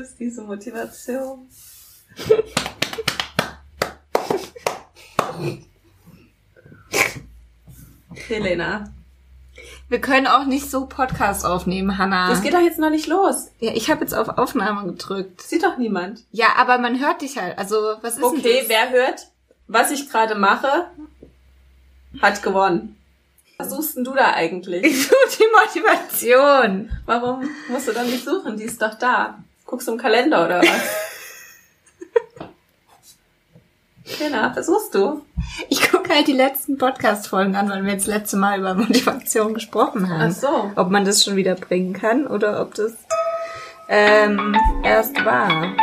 ist diese Motivation? Helena. Wir können auch nicht so Podcast aufnehmen, Hannah. Das geht doch jetzt noch nicht los. Ja, ich habe jetzt auf Aufnahme gedrückt. Sieht doch niemand. Ja, aber man hört dich halt. Also, was ist Okay, denn das? wer hört, was ich gerade mache, hat gewonnen. Was suchst denn du da eigentlich? Ich suche die Motivation. Warum musst du dann nicht suchen? Die ist doch da. Guckst du im Kalender oder was? Helena, was suchst du? Ich gucke halt die letzten Podcast-Folgen an, weil wir jetzt letzte Mal über Motivation gesprochen haben. Ach so. Ob man das schon wieder bringen kann oder ob das ähm, erst war.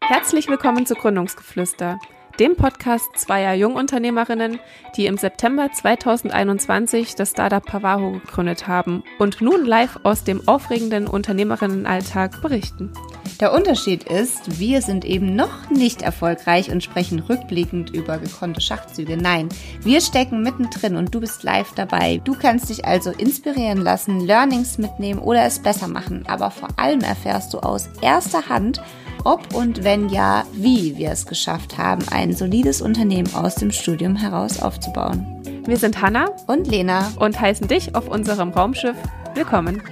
Herzlich willkommen zu Gründungsgeflüster, dem Podcast zweier Jungunternehmerinnen, die im September 2021 das Startup Pavaho gegründet haben und nun live aus dem aufregenden Unternehmerinnenalltag berichten. Der Unterschied ist, wir sind eben noch nicht erfolgreich und sprechen rückblickend über gekonnte Schachzüge. Nein, wir stecken mittendrin und du bist live dabei. Du kannst dich also inspirieren lassen, Learnings mitnehmen oder es besser machen. Aber vor allem erfährst du aus erster Hand, ob und wenn ja, wie wir es geschafft haben, ein solides Unternehmen aus dem Studium heraus aufzubauen. Wir sind Hanna Und Lena, und heißen dich auf unserem Raumschiff willkommen.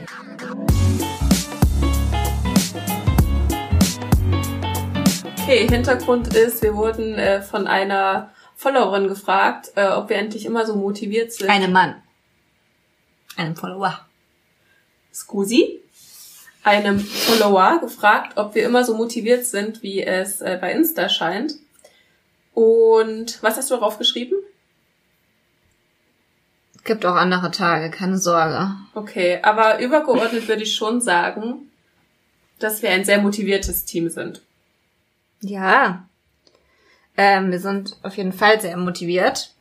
Okay, Hintergrund ist, wir wurden äh, von einer Followerin gefragt, äh, ob wir endlich immer so motiviert sind. einem Mann, einem Follower. Scusi, einem Follower gefragt, ob wir immer so motiviert sind, wie es äh, bei Insta scheint. Und was hast du darauf geschrieben? Gibt auch andere Tage, keine Sorge. Okay, aber übergeordnet würde ich schon sagen, dass wir ein sehr motiviertes Team sind. Ja. Ähm, wir sind auf jeden Fall sehr motiviert.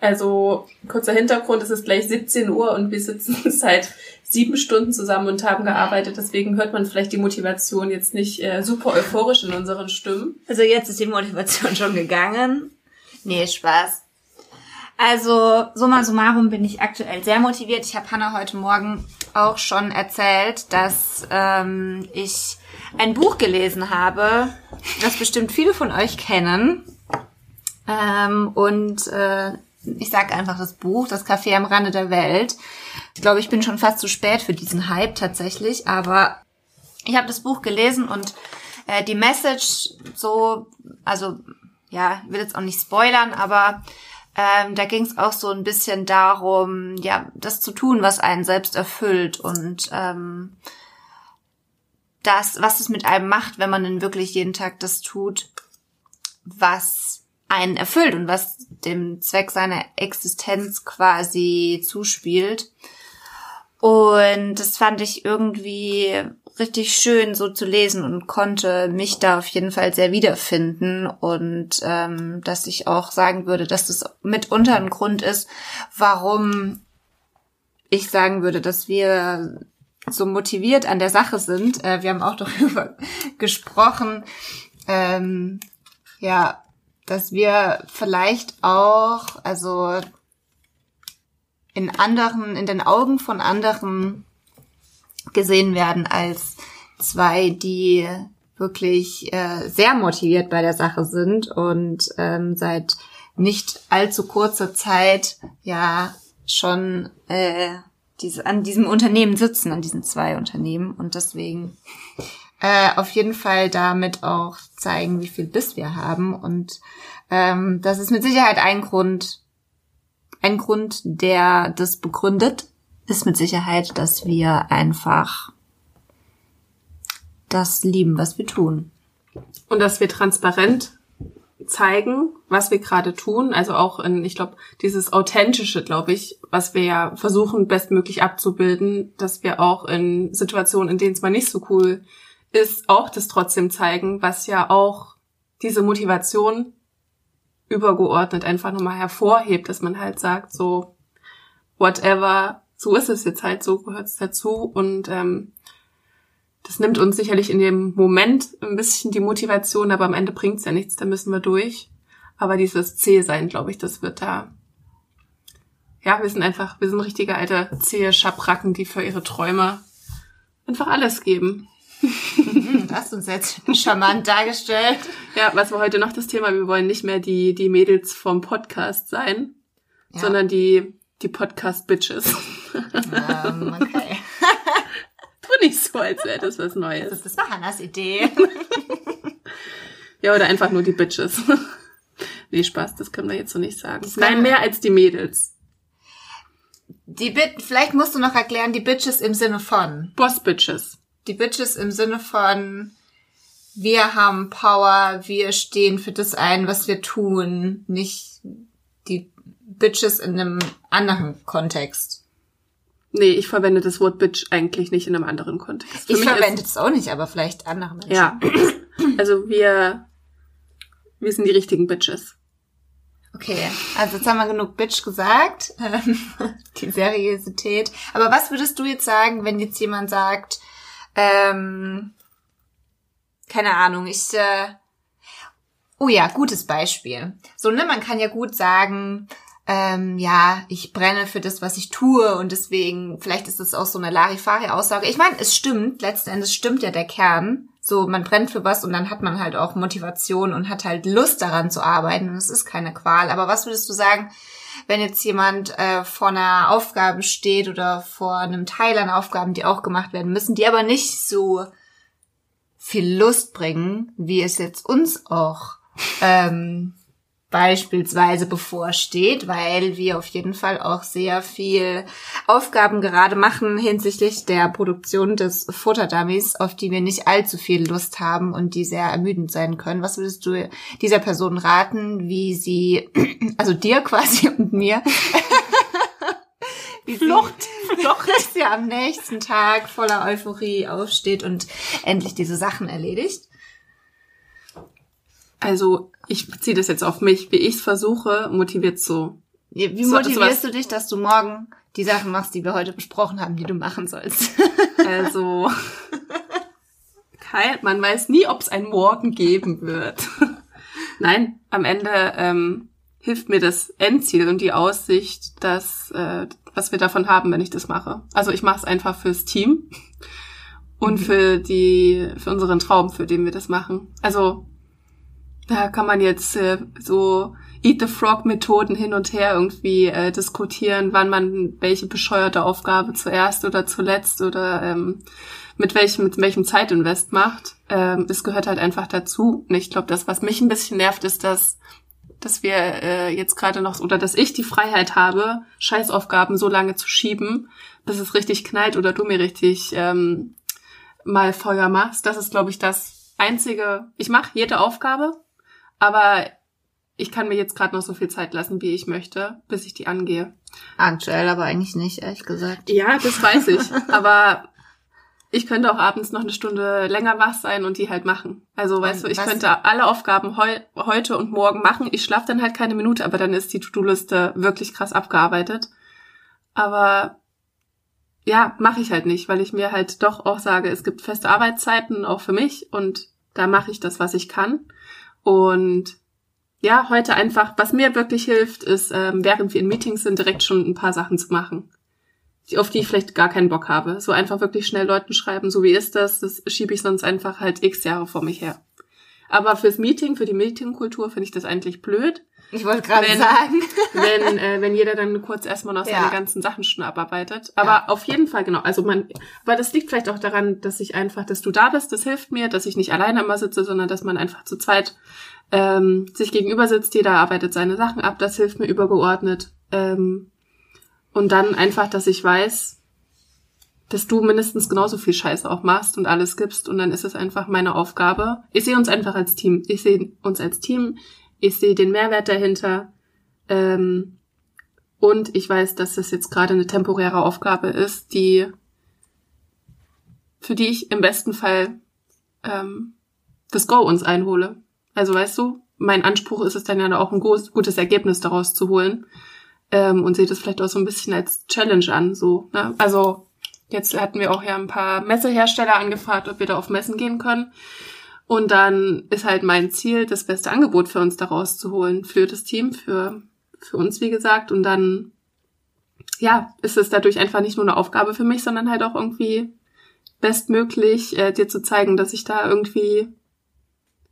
Also kurzer Hintergrund, es ist gleich 17 Uhr und wir sitzen seit sieben Stunden zusammen und haben gearbeitet. Deswegen hört man vielleicht die Motivation jetzt nicht äh, super euphorisch in unseren Stimmen. Also jetzt ist die Motivation schon gegangen. Nee, Spaß. Also summa summarum bin ich aktuell sehr motiviert. Ich habe Hannah heute Morgen auch schon erzählt, dass ähm, ich ein Buch gelesen habe, das bestimmt viele von euch kennen. Ähm, und äh, ich sag einfach das Buch, das Café am Rande der Welt. Ich glaube, ich bin schon fast zu spät für diesen Hype tatsächlich, aber ich habe das Buch gelesen und äh, die Message so, also ja, ich will jetzt auch nicht spoilern, aber ähm, da ging es auch so ein bisschen darum, ja, das zu tun, was einen selbst erfüllt und ähm, das, was es mit einem macht, wenn man denn wirklich jeden Tag das tut, was einen erfüllt und was dem Zweck seiner Existenz quasi zuspielt. Und das fand ich irgendwie richtig schön so zu lesen und konnte mich da auf jeden Fall sehr wiederfinden und ähm, dass ich auch sagen würde, dass das mitunter ein Grund ist, warum ich sagen würde, dass wir so motiviert an der Sache sind. Äh, wir haben auch darüber gesprochen, ähm, ja, dass wir vielleicht auch, also in anderen, in den Augen von anderen gesehen werden als zwei, die wirklich äh, sehr motiviert bei der Sache sind und ähm, seit nicht allzu kurzer Zeit ja schon äh, diese, an diesem Unternehmen sitzen, an diesen zwei Unternehmen. Und deswegen äh, auf jeden Fall damit auch zeigen, wie viel Biss wir haben und ähm, das ist mit Sicherheit ein Grund, ein Grund, der das begründet, ist mit Sicherheit, dass wir einfach das lieben, was wir tun. Und dass wir transparent zeigen, was wir gerade tun. Also auch in, ich glaube, dieses Authentische, glaube ich, was wir ja versuchen, bestmöglich abzubilden, dass wir auch in Situationen, in denen es mal nicht so cool ist, auch das trotzdem zeigen, was ja auch diese Motivation übergeordnet einfach nochmal hervorhebt, dass man halt sagt, so, whatever, so ist es jetzt halt, so gehört es dazu und ähm, das nimmt uns sicherlich in dem Moment ein bisschen die Motivation, aber am Ende bringt's ja nichts, da müssen wir durch. Aber dieses C-Sein, glaube ich, das wird da ja, wir sind einfach, wir sind richtige alte, zähe Schabracken, die für ihre Träume einfach alles geben. Hm, das hast uns jetzt charmant dargestellt. Ja, was war heute noch das Thema? Wir wollen nicht mehr die, die Mädels vom Podcast sein, Ja. sondern die, die Podcast-Bitches. Ähm, okay. Tu nicht so, als wäre das was Neues. Das, das war Hannas Idee. Ja, oder einfach nur die Bitches. nee, Spaß, das können wir jetzt so nicht sagen. Nein, mehr als die Mädels. Die Bit, vielleicht musst du noch erklären, die Bitches im Sinne von. Boss-Bitches. Die Bitches im Sinne von, wir haben Power, wir stehen für das ein, was wir tun, nicht die Bitches in einem anderen Kontext. Nee, ich verwende das Wort Bitch eigentlich nicht in einem anderen Kontext. Für Ich verwende es auch nicht, aber vielleicht andere Menschen. Ja. Also wir, wir sind die richtigen Bitches. Okay, also jetzt haben wir genug Bitch gesagt, ähm, die Seriosität. Aber was würdest du jetzt sagen, wenn jetzt jemand sagt, ähm, keine Ahnung, ich, äh, oh ja, gutes Beispiel. So, ne, man kann ja gut sagen, ähm, ja, ich brenne für das, was ich tue und deswegen, vielleicht ist das auch so eine Larifari-Aussage. Ich meine, es stimmt, letzten Endes stimmt ja der Kern. So, man brennt für was und dann hat man halt auch Motivation und hat halt Lust daran zu arbeiten und es ist keine Qual. Aber was würdest du sagen, wenn jetzt jemand äh, vor einer Aufgabe steht oder vor einem Teil an Aufgaben, die auch gemacht werden müssen, die aber nicht so viel Lust bringen, wie es jetzt uns auch ähm, beispielsweise bevorsteht, weil wir auf jeden Fall auch sehr viel Aufgaben gerade machen hinsichtlich der Produktion des Futterdummies, auf die wir nicht allzu viel Lust haben und die sehr ermüdend sein können. Was würdest du dieser Person raten, wie sie, also dir quasi und mir, wie Flucht, Flucht, dass sie am nächsten Tag voller Euphorie aufsteht und endlich diese Sachen erledigt? Also ich beziehe das jetzt auf mich, wie ich es versuche, motiviert so. Wie So- motivierst sowas- du dich, dass du morgen die Sachen machst, die wir heute besprochen haben, die du machen sollst? Also kein, man weiß nie, ob es einen Morgen geben wird. Nein, am Ende ähm, hilft mir das Endziel und die Aussicht, dass äh, was wir davon haben, wenn ich das mache. Also ich mache es einfach fürs Team und für die für unseren Traum, für den wir das machen. Also da kann man jetzt äh, so Eat the Frog Methoden hin und her irgendwie äh, diskutieren, wann man welche bescheuerte Aufgabe zuerst oder zuletzt oder ähm, mit welchem mit welchem Zeitinvest macht. Ähm, es gehört halt einfach dazu. Und ich glaube, das was mich ein bisschen nervt, ist, dass dass wir äh, jetzt gerade noch oder dass ich die Freiheit habe, Scheißaufgaben so lange zu schieben, bis es richtig knallt oder du mir richtig ähm, mal Feuer machst. Das ist, glaube ich, das einzige. Ich mache jede Aufgabe, aber ich kann mir jetzt gerade noch so viel Zeit lassen, wie ich möchte, bis ich die angehe. Aktuell aber eigentlich nicht, ehrlich gesagt. Ja, das weiß ich. aber ich könnte auch abends noch eine Stunde länger wach sein und die halt machen. Also, weißt Und du, ich was- könnte alle Aufgaben heu heute und morgen machen. Ich schlafe dann halt keine Minute, aber dann ist die To-Do-Liste wirklich krass abgearbeitet. Aber ja, mache ich halt nicht, weil ich mir halt doch auch sage, es gibt feste Arbeitszeiten auch für mich und da mache ich das, was ich kann. Und ja, heute einfach, was mir wirklich hilft, ist, ähm, während wir in Meetings sind, direkt schon ein paar Sachen zu machen, auf die ich vielleicht gar keinen Bock habe. So einfach wirklich schnell Leuten schreiben, so wie ist das, das schiebe ich sonst einfach halt x Jahre vor mich her. Aber fürs Meeting, für die Meetingkultur finde ich das eigentlich blöd, Ich wollte gerade sagen. wenn, äh, wenn jeder dann kurz erstmal noch seine Ja. ganzen Sachen schon abarbeitet. Aber Ja. auf jeden Fall, genau. Also man, aber das liegt vielleicht auch daran, dass ich einfach, dass du da bist, das hilft mir, dass ich nicht alleine immer sitze, sondern dass man einfach zu zweit ähm, sich gegenüber sitzt, jeder arbeitet seine Sachen ab, das hilft mir übergeordnet. Ähm, und dann einfach, dass ich weiß, dass du mindestens genauso viel Scheiße auch machst und alles gibst und dann ist es einfach meine Aufgabe. Ich sehe uns einfach als Team. Ich sehe uns als Team. Ich sehe den Mehrwert dahinter. Ähm, und ich weiß, dass das jetzt gerade eine temporäre Aufgabe ist, die für die ich im besten Fall ähm, das Go uns einhole. Also weißt du, mein Anspruch ist es dann ja auch ein gutes Ergebnis daraus zu holen ähm, und sehe das vielleicht auch so ein bisschen als Challenge an. So, ne? Also jetzt hatten wir auch ja ein paar Messehersteller angefragt, ob wir da auf Messen gehen können. Und dann ist halt mein Ziel, das beste Angebot für uns daraus zu holen, für das Team, für, für uns, wie gesagt. Und dann ja, ist es dadurch einfach nicht nur eine Aufgabe für mich, sondern halt auch irgendwie bestmöglich äh, dir zu zeigen, dass ich da irgendwie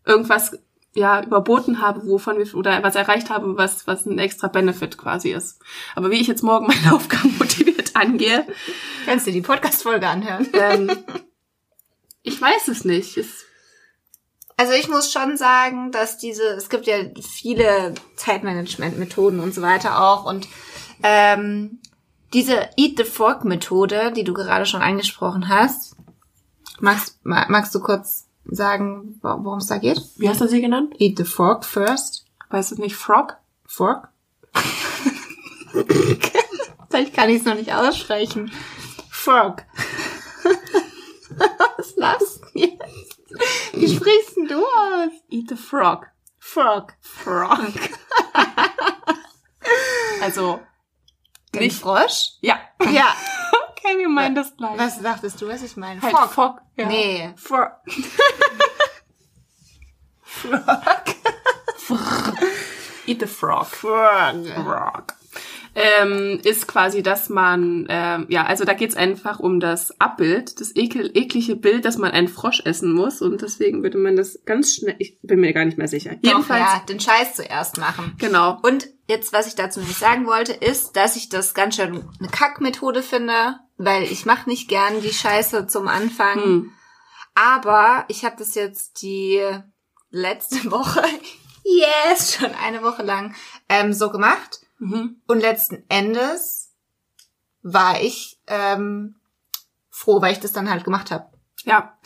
irgendwas ja überboten habe, wovon wir oder was erreicht habe, was was ein extra Benefit quasi ist. Aber wie ich jetzt morgen meine Aufgaben motiviert angehe, Kannst du die Podcast-Folge anhören? ähm, ich weiß es nicht. Es, Also ich muss schon sagen, dass diese, es gibt ja viele Zeitmanagement-Methoden und so weiter auch und ähm, diese Eat the Fork Methode, die du gerade schon angesprochen hast, magst, ma- magst du kurz sagen, wo- worum es da geht? wie hast du sie genannt? Eat the Fork first. Weißt du nicht? Frog? Fork? Vielleicht kann ich es noch nicht aussprechen. Fork. Was lachst du jetzt? Wie sprichst denn du aus? Eat the frog. Frog. Frog. also Den nicht. Frosch? Ja. Ja. Okay, wir meinen das gleich. Was dachtest du, was ich meine? Halt Frog. Frog. Ja. Nee. Frog. Eat the frog. Frog. Frog. Ähm, ist quasi, dass man, ähm, ja, also da geht's einfach um das Abbild, das ekel, eklige Bild, dass man einen Frosch essen muss und deswegen würde man das ganz schnell, ich bin mir gar nicht mehr sicher. Doch, Jedenfalls, ja, den Scheiß zuerst machen. genau. Und jetzt, was ich dazu nicht sagen wollte, ist, dass ich das ganz schön eine Kackmethode finde, weil ich mache nicht gern die Scheiße zum Anfang. Hm. Aber ich habe das jetzt die letzte Woche, yes, schon eine Woche lang ähm, so gemacht. Mhm. Und letzten Endes war ich ähm, froh, weil ich das dann halt gemacht habe. Ja,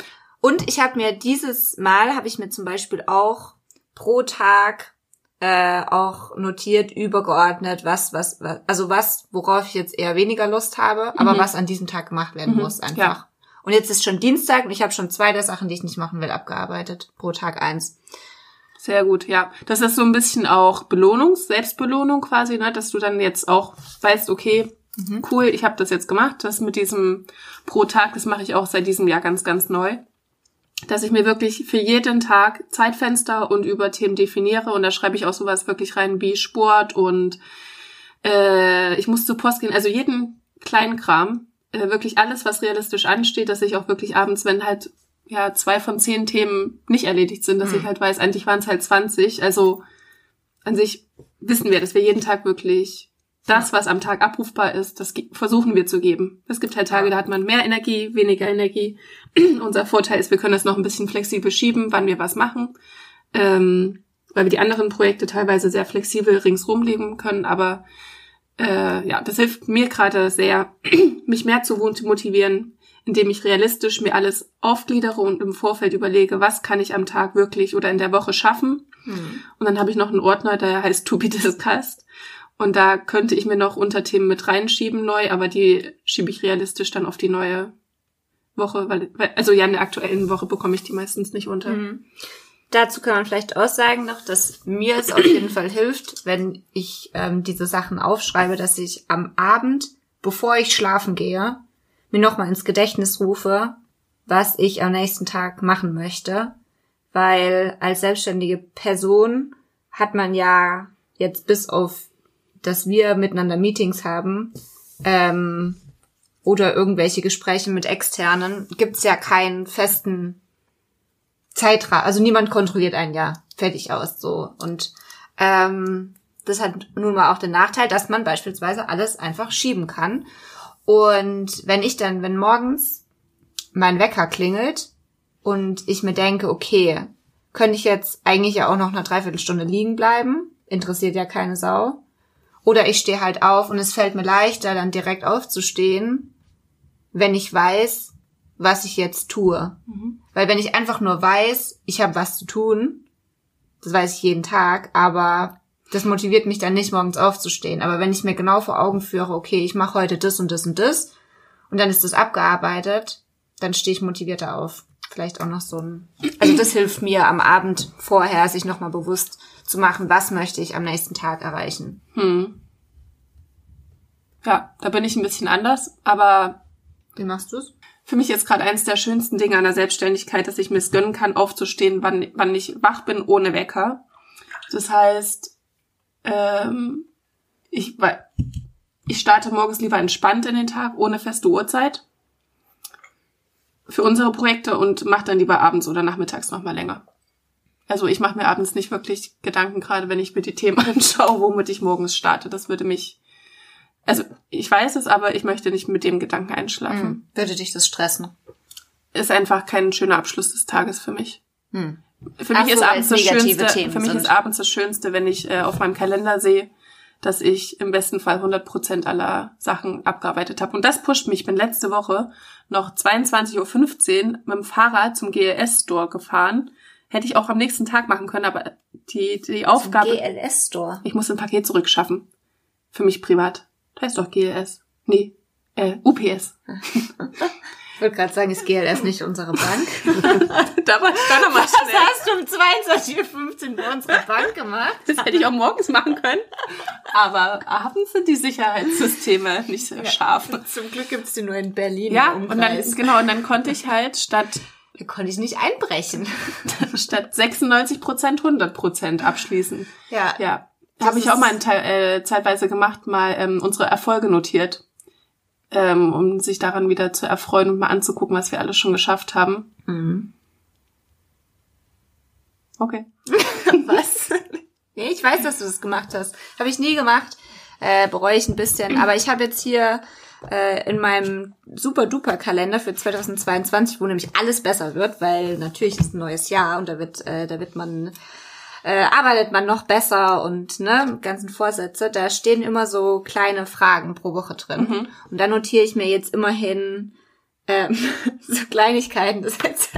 Und ich habe mir dieses Mal, habe ich mir zum Beispiel auch pro Tag äh, auch notiert, übergeordnet, was, was, was, also was, worauf ich jetzt eher weniger Lust habe, aber Mhm. was an diesem Tag gemacht werden Mhm, muss einfach. ja. Und jetzt ist schon Dienstag und ich habe schon zwei der Sachen, die ich nicht machen will, abgearbeitet. Pro Tag eins. Sehr gut, ja. Das ist so ein bisschen auch Belohnung, Selbstbelohnung quasi, ne? dass du dann jetzt auch weißt, okay, Mhm. cool, ich habe das jetzt gemacht. Das mit diesem pro Tag, das mache ich auch seit diesem Jahr ganz, ganz neu. Dass ich mir wirklich für jeden Tag Zeitfenster und Überthemen definiere und da schreibe ich auch sowas wirklich rein wie Sport und äh, ich muss zur Post gehen. Also jeden kleinen Kram, äh, wirklich alles, was realistisch ansteht, dass ich auch wirklich abends, wenn halt ja zwei von zehn Themen nicht erledigt sind, dass Mhm. ich halt weiß, eigentlich waren es halt 20. Also an sich wissen wir, dass wir jeden Tag wirklich das, was am Tag abrufbar ist, das versuchen wir zu geben. Es gibt halt Tage, da hat man mehr Energie, weniger Energie. Unser Vorteil ist, wir können das noch ein bisschen flexibel schieben, wann wir was machen, ähm, weil wir die anderen Projekte teilweise sehr flexibel ringsrum legen können. Aber äh, ja, das hilft mir gerade sehr, mich mehr zu motivieren, indem ich realistisch mir alles aufgliedere und im Vorfeld überlege, was kann ich am Tag wirklich oder in der Woche schaffen. Hm. Und dann habe ich noch einen Ordner, der heißt To Be Discussed. Und da könnte ich mir noch Unterthemen mit reinschieben neu, aber die schiebe ich realistisch dann auf die neue Woche, weil, weil also ja, in der aktuellen Woche bekomme ich die meistens nicht unter. Mhm. Dazu kann man vielleicht auch sagen noch, dass mir es auf jeden Fall hilft, wenn ich ähm, diese Sachen aufschreibe, dass ich am Abend, bevor ich schlafen gehe, mir nochmal ins Gedächtnis rufe, was ich am nächsten Tag machen möchte. Weil als selbstständige Person hat man ja jetzt bis auf, dass wir miteinander Meetings haben, ähm, oder irgendwelche Gespräche mit Externen, gibt's ja keinen festen Zeitrahmen. Also niemand kontrolliert einen ja fertig aus so. Und ähm, das hat nun mal auch den Nachteil, dass man beispielsweise alles einfach schieben kann. Und wenn ich dann, wenn morgens mein Wecker klingelt und ich mir denke, okay, könnte ich jetzt eigentlich ja auch noch eine Dreiviertelstunde liegen bleiben, interessiert ja keine Sau. Oder ich stehe halt auf und es fällt mir leichter, dann direkt aufzustehen, wenn ich weiß, was ich jetzt tue. Weil wenn ich einfach nur weiß, ich habe was zu tun, das weiß ich jeden Tag, aber das motiviert mich dann nicht, morgens aufzustehen. Aber wenn ich mir genau vor Augen führe, okay, ich mache heute das und das und das, und dann ist das abgearbeitet, dann stehe ich motivierter auf. Vielleicht auch noch so ein. Also das hilft mir am Abend vorher, sich nochmal bewusst zu machen, was möchte ich am nächsten Tag erreichen. Hm. Ja, da bin ich ein bisschen anders, aber Wie machst du's? für mich ist gerade eins der schönsten Dinge an der Selbstständigkeit, dass ich mir es gönnen kann, aufzustehen, wann, wann ich wach bin, ohne Wecker. Das heißt, ähm, ich, weil ich starte morgens lieber entspannt in den Tag, ohne feste Uhrzeit für unsere Projekte und mache dann lieber abends oder nachmittags nochmal länger. Also ich mache mir abends nicht wirklich Gedanken, gerade wenn ich mir die Themen anschaue, womit ich morgens starte. Das würde mich, also ich weiß es, aber ich möchte nicht mit dem Gedanken einschlafen. Hm. Würde dich das stressen? Ist einfach kein schöner Abschluss des Tages für mich. Hm. Für Ach mich so, ist abends das Schönste, Themen für mich ist abends das Schönste, wenn ich äh, auf meinem Kalender sehe, dass ich im besten Fall 100 Prozent aller Sachen abgearbeitet habe. Und das pusht mich. Ich bin letzte Woche noch 22.15 Uhr mit dem Fahrrad zum GLS-Store gefahren. Hätte ich auch am nächsten Tag machen können, aber die, die Aufgabe, GLS-Store. ich muss ein Paket zurückschaffen. Für mich privat. Das heißt doch GLS. Nee, äh, UPS. Ich wollte gerade sagen, ist GLS nicht unsere Bank? da war ich doch nochmal Was schnell. hast du um 22.15 Uhr bei unserer Bank gemacht? Das hätte ich auch morgens machen können. Aber abends sind die Sicherheitssysteme nicht so scharf. Zum Glück gibt's die nur in Berlin. Ja, und dann, genau, und dann konnte ich halt statt, Da konnte ich nicht einbrechen. statt 96 Prozent 100 Prozent abschließen. Ja. Ja. Das Habe ich auch mal Teil, äh, zeitweise gemacht, mal ähm, unsere Erfolge notiert, ähm, um sich daran wieder zu erfreuen und mal anzugucken, was wir alles schon geschafft haben. Mhm. Okay. Was? nee, ich weiß, dass du das gemacht hast. Habe ich nie gemacht. Äh, bereue ich ein bisschen. Aber ich habe jetzt hier äh, in meinem super-duper-Kalender für 2022, wo nämlich alles besser wird, weil natürlich ist ein neues Jahr und da wird, äh, da wird man äh, arbeitet man noch besser und ne, ganzen Vorsätze, da stehen immer so kleine Fragen pro Woche drin. Und da notiere ich mir jetzt immerhin ähm, so Kleinigkeiten, das ist jetzt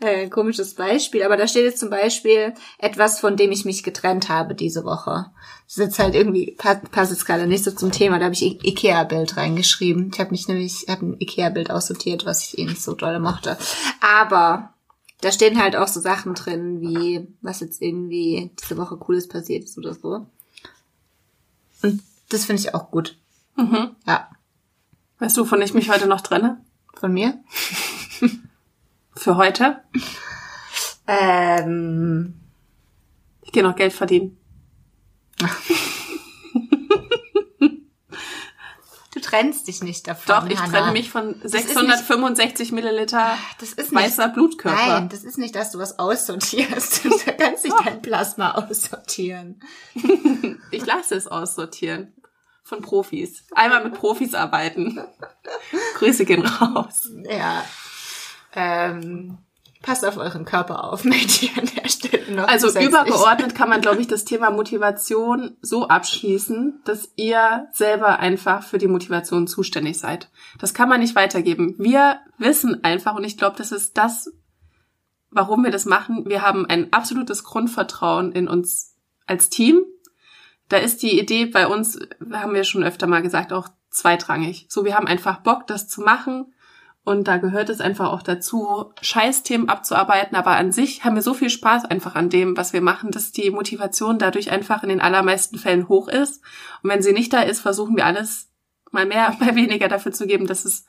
äh, ein komisches Beispiel, aber da steht jetzt zum Beispiel etwas, von dem ich mich getrennt habe diese Woche. Das ist jetzt halt irgendwie, pa- passt jetzt gerade nicht so zum Thema, da habe ich I- Ikea-Bild reingeschrieben. Ich habe mich nämlich, ich habe ein Ikea-Bild aussortiert, was ich eh nicht so doll mochte. Aber da stehen halt auch so Sachen drin, wie was jetzt irgendwie diese Woche Cooles passiert ist oder so. Und das finde ich auch gut. Mhm. Ja, Weißt du, wovon ich mich heute noch trenne? von mir. Für heute? Ähm, Ich gehe noch Geld verdienen. du trennst dich nicht davon. Doch, ich Hannah. trenne mich von ist nicht- 665 Milliliter Das ist nicht, weißer Blutkörper. Nein, das ist nicht, dass du was aussortierst. Du kannst nicht dein Plasma aussortieren. Ich lasse es aussortieren. Von Profis. Einmal mit Profis arbeiten. Grüße gehen raus. Ja. Ähm, passt auf euren Körper auf, möchte ich an der Stelle noch Also übergeordnet kann man, glaube ich, das Thema Motivation so abschließen, dass ihr selber einfach für die Motivation zuständig seid. Das kann man nicht weitergeben. Wir wissen einfach, und ich glaube, das ist das, warum wir das machen. Wir haben ein absolutes Grundvertrauen in uns als Team. Da ist die Idee bei uns, haben wir schon öfter mal gesagt, auch zweitrangig. So, wir haben einfach Bock, das zu machen. Und da gehört es einfach auch dazu, Scheißthemen abzuarbeiten. Aber an sich haben wir so viel Spaß einfach an dem, was wir machen, dass die Motivation dadurch einfach in den allermeisten Fällen hoch ist. Und wenn sie nicht da ist, versuchen wir alles mal mehr, mal weniger dafür zu geben, dass es,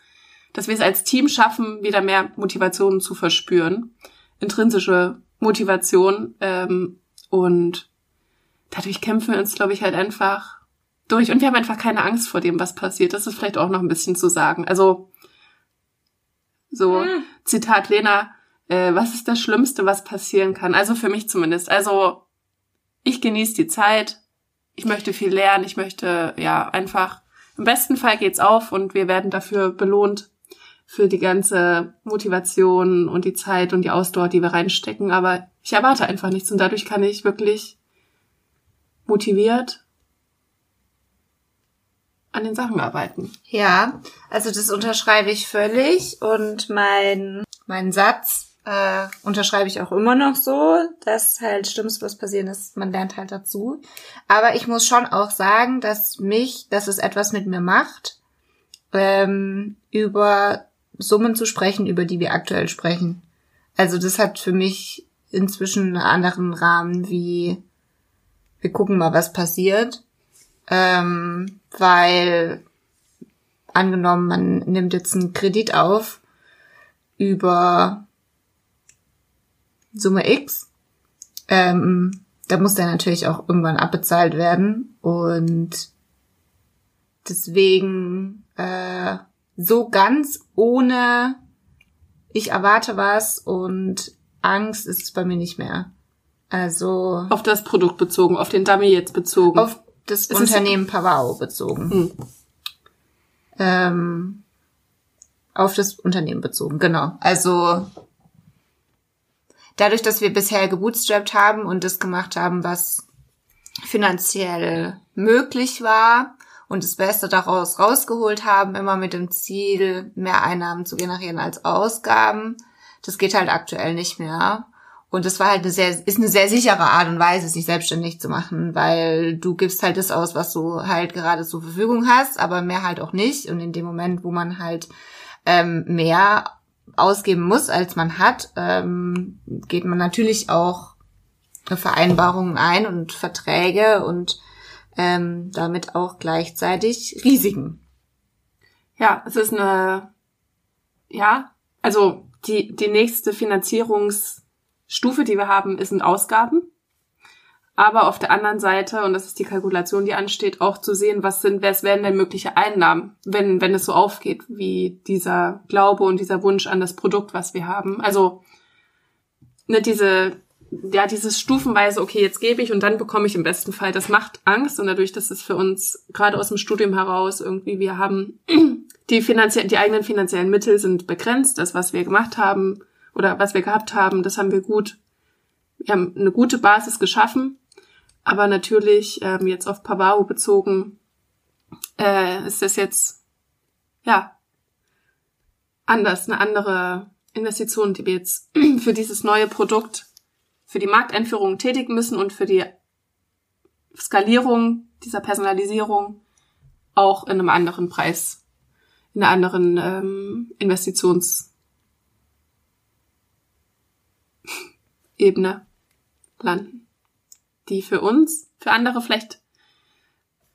dass wir es als Team schaffen, wieder mehr Motivation zu verspüren. Intrinsische Motivation. Ähm, und dadurch kämpfen wir uns, glaube ich, halt einfach durch. Und wir haben einfach keine Angst vor dem, was passiert. Das ist vielleicht auch noch ein bisschen zu sagen. Also, so, Hm. Zitat Lena, äh, was ist das Schlimmste, was passieren kann? Also für mich zumindest. Also, ich genieße die Zeit. Ich möchte viel lernen. Ich möchte, ja, einfach, im besten Fall geht's auf und wir werden dafür belohnt für die ganze Motivation und die Zeit und die Ausdauer, die wir reinstecken. Aber ich erwarte einfach nichts und dadurch kann ich wirklich motiviert an den Sachen arbeiten. Ja, also das unterschreibe ich völlig und mein, mein Satz äh, unterschreibe ich auch immer noch so, dass halt Schlimmes, was passieren ist, man lernt halt dazu. Aber ich muss schon auch sagen, dass mich, dass es etwas mit mir macht, ähm, über Summen zu sprechen, über die wir aktuell sprechen. Also das hat für mich inzwischen einen anderen Rahmen wie wir gucken mal, was passiert. Ähm, weil angenommen, man nimmt jetzt einen Kredit auf über Summe X, ähm, da muss der natürlich auch irgendwann abbezahlt werden und deswegen äh, so ganz ohne ich erwarte was und Angst ist es bei mir nicht mehr. Also Auf das Produkt bezogen, auf den Dummy jetzt bezogen. auf das ist- Unternehmen Pavao bezogen. Hm. Ähm, auf das Unternehmen bezogen, genau. Also dadurch, dass wir bisher gebootstrapped haben und das gemacht haben, was finanziell möglich war und das Beste daraus rausgeholt haben, immer mit dem Ziel, mehr Einnahmen zu generieren als Ausgaben. Das geht halt aktuell nicht mehr. Und das war halt eine sehr, ist eine sehr sichere Art und Weise, sich selbstständig zu machen, weil du gibst halt das aus, was du halt gerade zur Verfügung hast, aber mehr halt auch nicht. Und in dem Moment, wo man halt ähm, mehr ausgeben muss, als man hat, ähm, geht man natürlich auch Vereinbarungen ein und Verträge und ähm, damit auch gleichzeitig Risiken. Ja, es ist eine, ja, also die, die nächste Finanzierungsstufe, die wir haben, sind Ausgaben. Aber auf der anderen Seite, und das ist die Kalkulation, die ansteht, auch zu sehen, was sind, was wären denn mögliche Einnahmen, wenn, wenn es so aufgeht, wie dieser Glaube und dieser Wunsch an das Produkt, was wir haben. Also, ne, diese, ja, dieses stufenweise, okay, jetzt gebe ich und dann bekomme ich im besten Fall, das macht Angst und dadurch, dass es für uns gerade aus dem Studium heraus irgendwie, wir haben die finanzie die eigenen finanziellen Mittel sind begrenzt, das, was wir gemacht haben oder was wir gehabt haben, das haben wir gut, wir haben eine gute Basis geschaffen, aber natürlich ähm, jetzt auf Pavao bezogen äh, ist das jetzt ja anders, eine andere Investition, die wir jetzt für dieses neue Produkt für die Markteinführung tätigen müssen und für die Skalierung dieser Personalisierung auch in einem anderen Preis, in einer anderen ähm, Investitionsebene landen. Die für uns, für andere vielleicht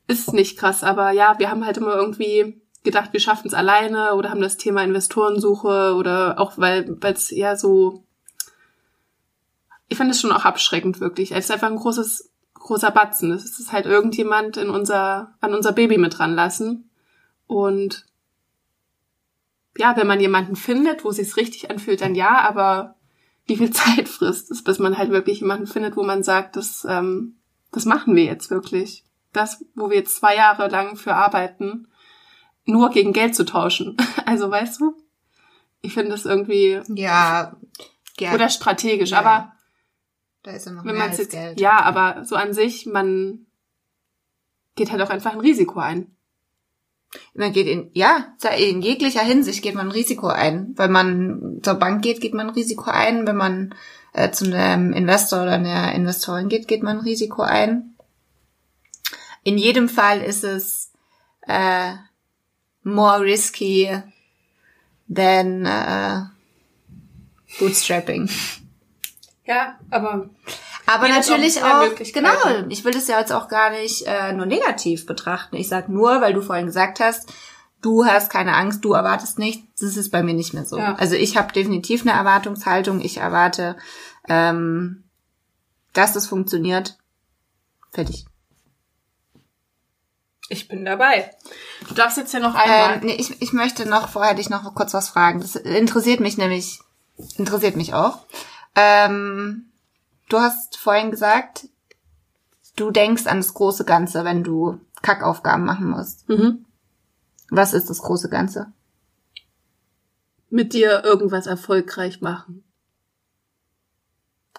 ist nicht krass, aber ja, wir haben halt immer irgendwie gedacht, wir schaffen es alleine oder haben das Thema Investorensuche oder auch weil es eher so ich finde es schon auch abschreckend wirklich. Es ist einfach ein großes, großer Batzen. Es ist halt irgendjemand in unser, an unser Baby mit dran lassen. Und ja, wenn man jemanden findet, wo es sich richtig anfühlt, dann ja, aber wie viel Zeit frisst es, bis man halt wirklich jemanden findet, wo man sagt, das, ähm, das machen wir jetzt wirklich. Das, wo wir jetzt zwei Jahre lang für arbeiten, nur gegen Geld zu tauschen. Also weißt du? Ich finde das irgendwie Ja, ja oder strategisch, Ja. aber da ist ja noch wenn mehr man als jetzt, Geld. ja, aber so an sich, man geht halt auch einfach ein Risiko ein. Man geht in, ja, in jeglicher Hinsicht geht man ein Risiko ein. Wenn man zur Bank geht, geht man ein Risiko ein. Wenn man äh, zu einem Investor oder einer Investorin geht, geht man ein Risiko ein. In jedem Fall ist es äh, more risky than äh, bootstrapping. Ja, aber Aber hat natürlich auch auch, genau, ich will das ja jetzt auch gar nicht äh, nur negativ betrachten. Ich sag nur, weil du vorhin gesagt hast, du hast keine Angst, du erwartest nichts, das ist bei mir nicht mehr so. Ja. Also ich habe definitiv eine Erwartungshaltung, ich erwarte, ähm, dass das funktioniert. Fertig. ich bin dabei. Du darfst jetzt ja noch einmal. Ähm, nee, ich, ich möchte noch, vorher dich noch kurz was fragen. Das interessiert mich nämlich, interessiert mich auch. Ähm, du hast vorhin gesagt, du denkst an das große Ganze, wenn du Kackaufgaben machen musst. mhm. Was ist das große Ganze? Mit dir irgendwas erfolgreich machen.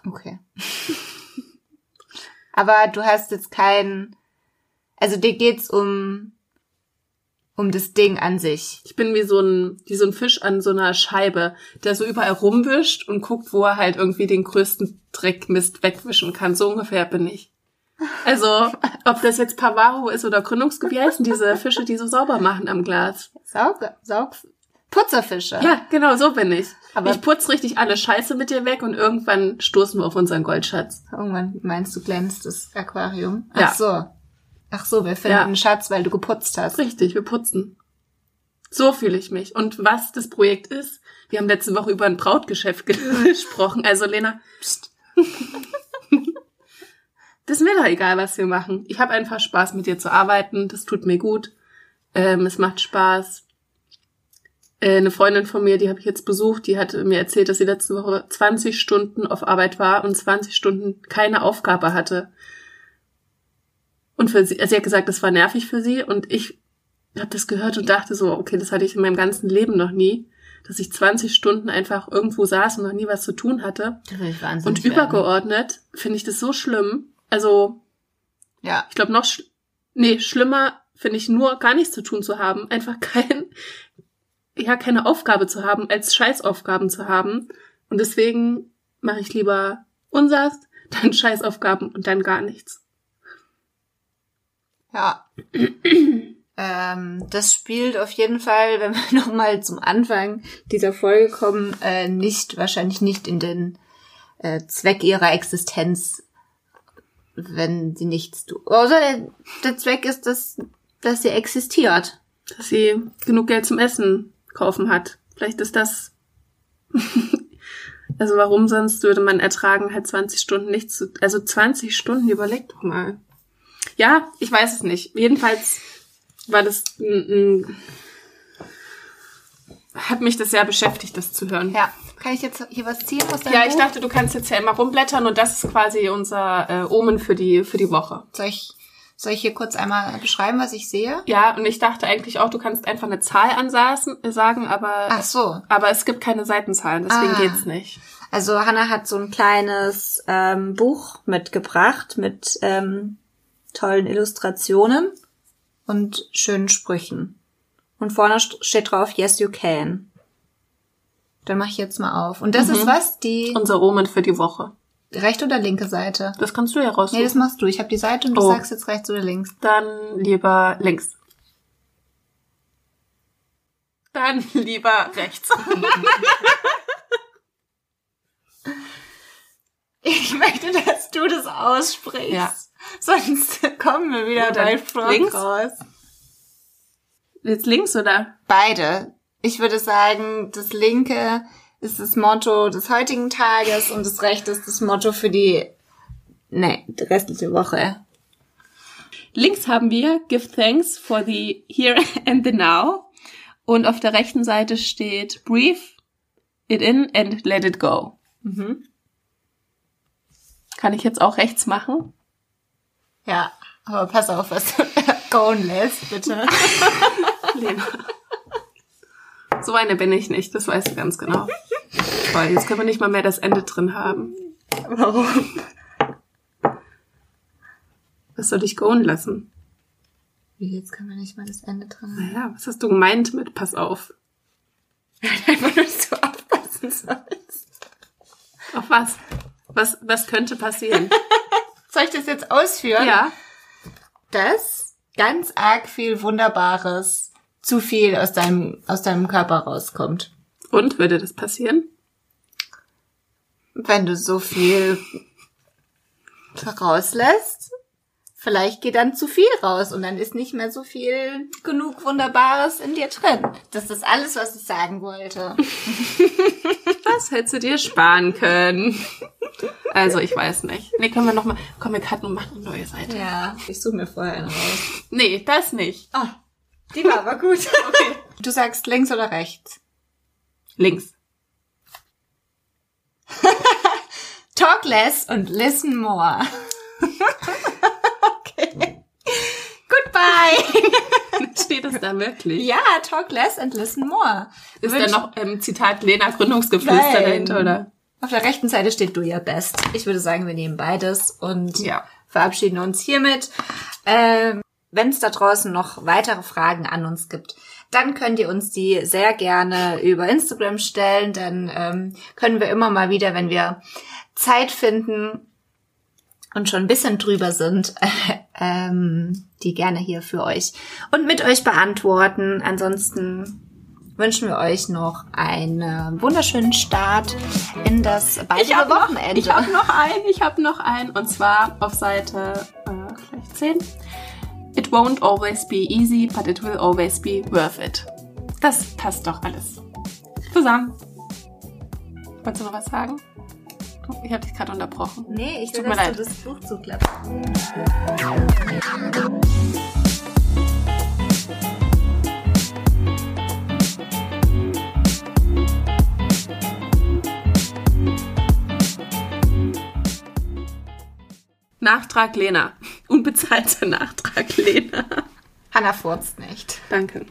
Okay. Aber du hast jetzt kein, also dir geht's um, um das Ding an sich. Ich bin wie so ein, wie so ein Fisch an so einer Scheibe, der so überall rumwischt und guckt, wo er halt irgendwie den größten Dreckmist wegwischen kann. So ungefähr bin ich. Also, ob das jetzt Pavaro ist oder Gründungsgebiet, heißen diese Fische, die so sauber machen am Glas? Saug, Saug, Putzerfische. Ja, genau, so bin ich. Aber- ich putz richtig alle Scheiße mit dir weg und irgendwann stoßen wir auf unseren Goldschatz. Irgendwann meinst du glänzt das Aquarium. Ja. Ach so. Ach so, wir finden Ja. einen Schatz, weil du geputzt hast. Richtig, wir putzen. So fühle ich mich. Und was das Projekt ist, wir haben letzte Woche über ein Brautgeschäft ge- gesprochen. Also Lena, pst. das ist mir doch egal, was wir machen. Ich habe einfach Spaß, mit dir zu arbeiten. Das tut mir gut. Ähm, es macht Spaß. Äh, eine Freundin von mir, die habe ich jetzt besucht, die hat mir erzählt, dass sie letzte Woche 20 Stunden auf Arbeit war und 20 Stunden keine Aufgabe hatte. Und für sie, also sie hat gesagt, das war nervig für sie und ich habe das gehört und dachte so, okay, das hatte ich in meinem ganzen Leben noch nie, dass ich 20 Stunden einfach irgendwo saß und noch nie was zu tun hatte. Und werden. übergeordnet finde ich das so schlimm. Also Ja. ich glaube noch, sch nee, schlimmer finde ich nur gar nichts zu tun zu haben, einfach kein, ja, keine Aufgabe zu haben, als Scheißaufgaben zu haben. Und deswegen mache ich lieber unsers, dann Scheißaufgaben und dann gar nichts. Ja. ähm, das spielt auf jeden Fall, wenn wir nochmal zum Anfang dieser Folge kommen, äh, nicht, wahrscheinlich nicht in den äh, Zweck ihrer Existenz, wenn sie nichts tut. Außer der, der Zweck ist, dass, dass sie existiert. Dass sie genug Geld zum Essen kaufen hat. Vielleicht ist das, also warum sonst würde man ertragen, halt 20 Stunden nichts zu, also 20 Stunden, überleg doch mal. Ja, ich weiß es nicht. Jedenfalls war das ein, hat mich das sehr beschäftigt, das zu hören. Ja. Kann ich jetzt hier was ziehen aus deinem Ja, ich Buch? dachte, du kannst jetzt ja immer rumblättern und das ist quasi unser äh, Omen für die für die Woche. Soll ich, soll ich hier kurz einmal beschreiben, was ich sehe? Ja, und ich dachte eigentlich auch, du kannst einfach eine Zahl ansaßen, äh, sagen, aber Ach so. aber es gibt keine Seitenzahlen, deswegen Ah. geht's nicht. Also Hannah hat so ein kleines ähm, Buch mitgebracht mit ähm, tollen Illustrationen und schönen Sprüchen. Und vorne st- steht drauf, yes you can. Dann mache ich jetzt mal auf. Und das ist was? Die Unser Omen für die Woche. rechte oder linke Seite? Das kannst du ja raussuchen. Nee, das machst du. Ich habe die Seite und du Oh. sagst jetzt rechts oder links. Dann lieber links. Dann lieber rechts. Ich möchte, dass du das aussprichst. Ja. Sonst kommen wir wieder Oder bei Frog links? raus. Jetzt links oder? Beide. Ich würde sagen, das linke ist das Motto des heutigen Tages und das rechte ist das Motto für die, nee, die restliche Woche. Links haben wir Give thanks for the here and the now. Und auf der rechten Seite steht Breathe it in and let it go. Mhm. Kann ich jetzt auch rechts machen? Ja, aber pass auf, was du gehen lässt, bitte. Lena. So eine bin ich nicht, das weißt du ganz genau. Toll, jetzt können wir nicht mal mehr das Ende drin haben. Warum? Was soll ich gehen lassen? Wie, jetzt können wir nicht mal das Ende drin haben. Naja, was hast du gemeint mit Pass auf? Einfach nur, dass du aufpassen sollst. Auf was? Was, was könnte passieren? Soll ich das jetzt ausführen? ja. Dass ganz arg viel Wunderbares zu viel aus deinem, aus deinem Körper rauskommt. Und würde das passieren? wenn du so viel rauslässt, vielleicht geht dann zu viel raus und dann ist nicht mehr so viel genug Wunderbares in dir drin. Das ist alles, was ich sagen wollte. Das hättest du dir sparen können. Also, ich weiß nicht. Nee, können wir noch mal, komm, wir cutten und machen eine neue Seite. Ja, ich suche mir vorher einen raus. Nee, das nicht. Ah, die war aber gut. Okay. Du sagst links oder rechts? Links. Talk less und listen more. Goodbye. Steht es da wirklich? Ja, talk less and listen more. Ist Wünsch- da noch ähm, Zitat Lena Gründungsgeflüster Nein. dahinter, oder? Auf der rechten Seite steht Do Your Best. Ich würde sagen, wir nehmen beides und Ja. verabschieden uns hiermit. Ähm, Wenn es da draußen noch weitere Fragen an uns gibt, dann könnt ihr uns die sehr gerne über Instagram stellen. Dann ähm, können wir immer mal wieder, wenn wir Zeit finden und schon ein bisschen drüber sind, ähm, die gerne hier für euch und mit euch beantworten. Ansonsten wünschen wir euch noch einen wunderschönen Start in das baldige noch- Wochenende. Ich habe noch einen, ich habe noch einen. Und zwar auf Seite äh, vielleicht 10. It won't always be easy, but it will always be worth it. Das passt doch alles. Zusammen. Wolltest du noch was sagen? Ich habe dich gerade unterbrochen. Nee, ich Tut will, mir dass leid. du das Buch zuklappst. Nachtrag Lena. Unbezahlter Nachtrag Lena. Hanna furzt nicht. Danke.